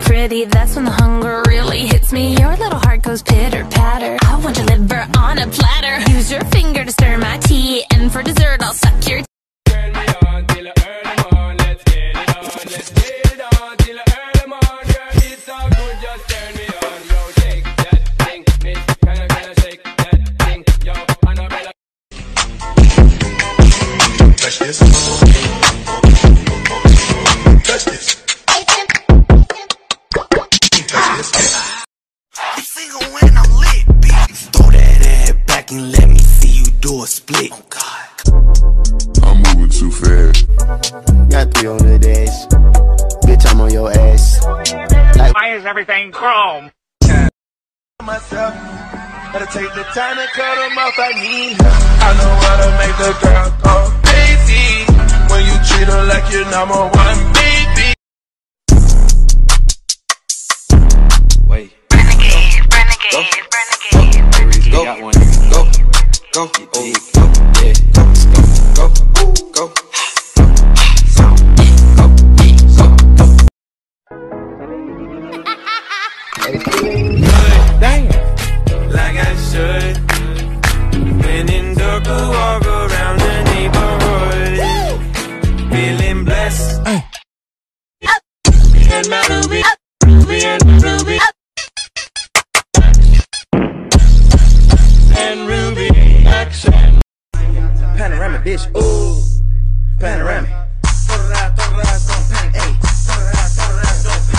Pretty, that's when the hunger really hits me. Your little heart goes pitter split. Oh God. I'm moving too fast. Got 300 days. Bitch, I'm on your ass. Why is everything chrome? Myself. Gotta take the time to cut them off. I need her. I know how to make the girl go crazy. When you treat her like your number one baby. Wait. Renegade, renegade, renegade. Go. Got one. Go. Go. Oh, go. Yeah. Go. Go. Go. Go. like I should. When in dark, action. Panoramic, bitch. Ooh. Panoramic.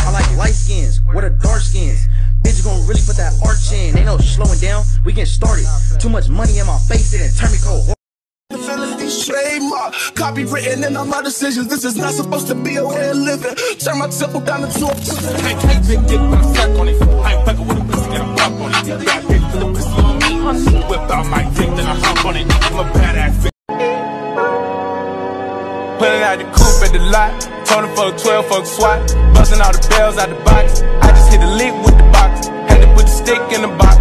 I like light skins. What are dark skins? Bitch, you gonna really put that arch in. Ain't no slowing down. We getting started. Too much money in my face, it done turn me cold. Felony trademark, copywritten in all my decisions. This is not supposed to be a way of living. Turn my temple down into a prison. I can't big dick when I suck on it. I ain't fucking with a pussy, get a pop on it. Then I hop on it. I'm a badass bitch. Pulling out the coupe at the lot. Him for 12 fuck SWAT. Busting all the bells out the box. I just hit a lick with the box. Had to put the stick in the box.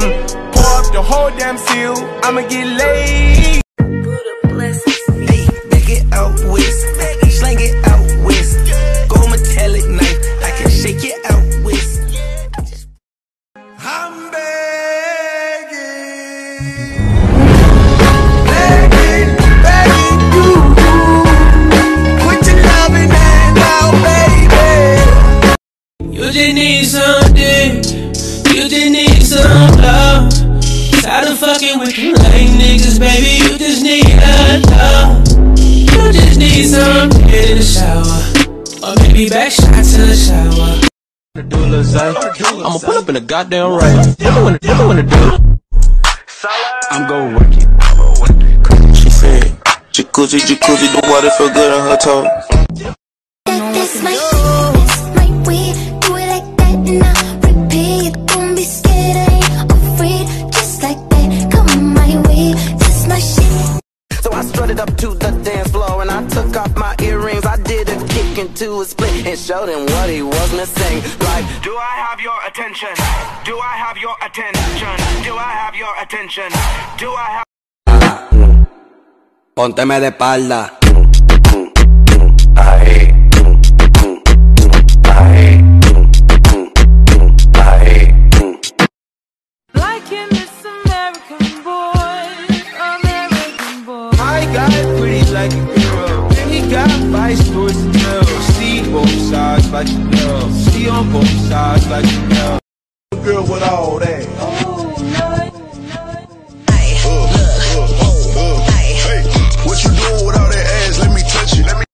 Mm. Pour up the whole damn seal. I'ma get laid. You. Just need something. You just need some love. Tired of fucking with you lame niggas, baby. You just need love. You just need some head in the shower. Or maybe back shot to the shower. I'ma pull up in a goddamn race. What do you wanna do? I'm gon' work it. She said, Jacuzzi, jacuzzi, the water feel good on her toes. Strutted up to the dance floor and I took off my earrings. I did a kick into a split and showed him what he was missing. Like, Do I have your attention? Do I have your attention? Do I have your attention? Do I have Pónteme de espalda. With all that.